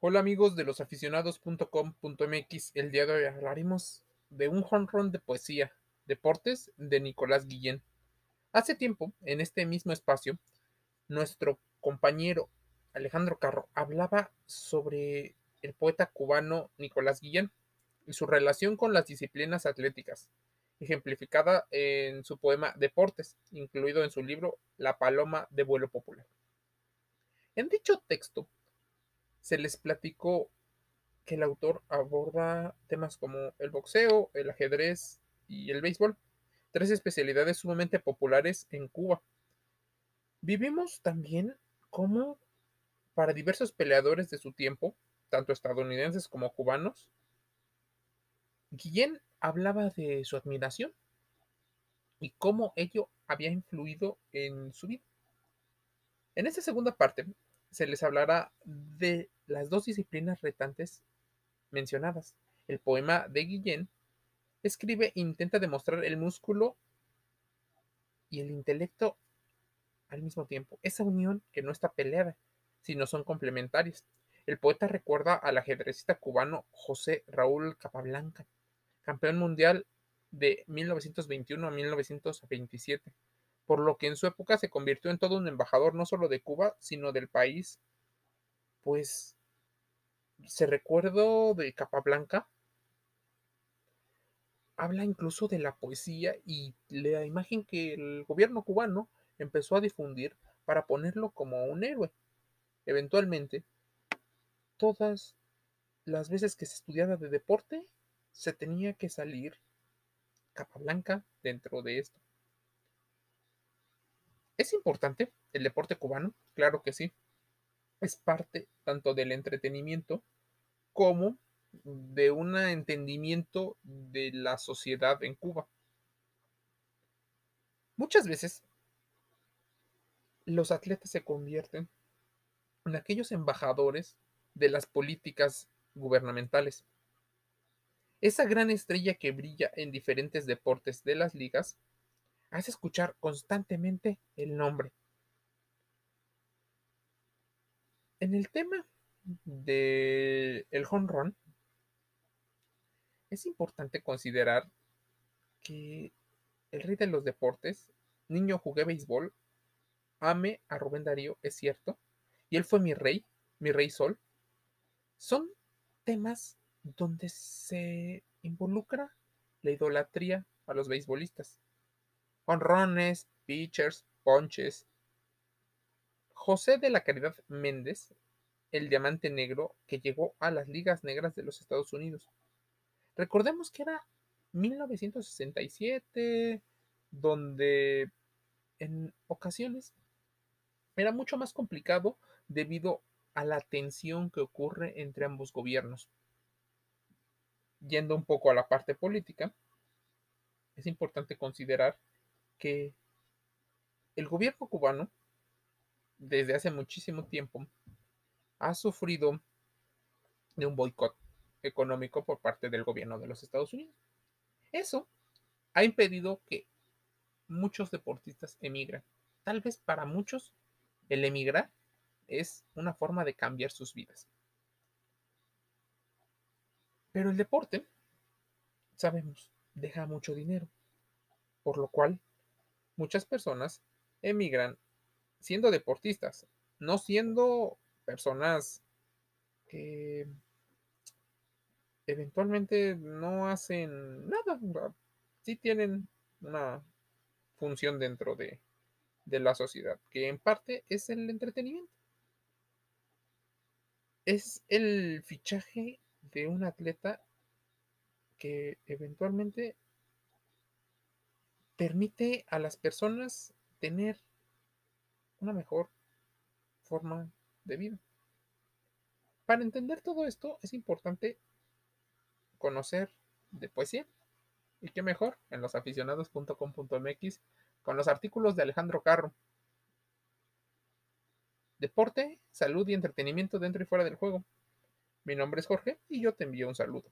Hola amigos de losaficionados.com.mx, el día de hoy hablaremos de un honrón de poesía, Deportes, de Nicolás Guillén. Hace tiempo, en este mismo espacio, nuestro compañero Alejandro Carro hablaba sobre el poeta cubano Nicolás Guillén y su relación con las disciplinas atléticas, ejemplificada en su poema Deportes, incluido en su libro La Paloma de Vuelo Popular. En dicho texto, se les platicó que el autor aborda temas como el boxeo, el ajedrez y el béisbol, tres especialidades sumamente populares en Cuba. Vivimos también como para diversos peleadores de su tiempo, tanto estadounidenses como cubanos, Guillén hablaba de su admiración y cómo ello había influido en su vida. En esta segunda parte se les hablará de las dos disciplinas retantes mencionadas. El poema de Guillén escribe e intenta demostrar el músculo y el intelecto al mismo tiempo. Esa unión que no está peleada, sino son complementarias. El poeta recuerda al ajedrecista cubano José Raúl Capablanca, campeón mundial de 1921 a 1927, por lo que en su época se convirtió en todo un embajador no solo de Cuba, sino del país, pues se recuerdo de Capablanca, habla incluso de la poesía y la imagen que el gobierno cubano empezó a difundir para ponerlo como un héroe. Eventualmente, todas las veces que se estudiaba de deporte, se tenía que salir Capablanca dentro de esto. ¿Es importante el deporte cubano? Claro que sí es parte tanto del entretenimiento como de un entendimiento de la sociedad en Cuba. Muchas veces los atletas se convierten en aquellos embajadores de las políticas gubernamentales. Esa gran estrella que brilla en diferentes deportes de las ligas hace escuchar constantemente el nombre En el tema del el home run, es importante considerar que el rey de los deportes, niño jugué béisbol, ame a Rubén Darío, es cierto, y él fue mi rey, mi rey sol, son temas donde se involucra la idolatría a los beisbolistas. Honrones, pitchers, ponches, José de la Caridad Méndez, el diamante negro que llegó a las ligas negras de los Estados Unidos. Recordemos que era 1967, donde en ocasiones era mucho más complicado debido a la tensión que ocurre entre ambos gobiernos. Yendo un poco a la parte política, es importante considerar que el gobierno cubano desde hace muchísimo tiempo ha sufrido de un boicot económico por parte del gobierno de los Estados Unidos. Eso ha impedido que muchos deportistas emigren. Tal vez para muchos el emigrar es una forma de cambiar sus vidas. Pero el deporte, sabemos, deja mucho dinero, por lo cual muchas personas emigran siendo deportistas, no siendo personas que eventualmente no hacen nada, sí tienen una función dentro de, de la sociedad, que en parte es el entretenimiento. Es el fichaje de un atleta que eventualmente permite a las personas tener una mejor forma de vida. Para entender todo esto es importante conocer de poesía. Y qué mejor en losaficionados.com.mx con los artículos de Alejandro Carro. Deporte, salud y entretenimiento dentro y fuera del juego. Mi nombre es Jorge y yo te envío un saludo.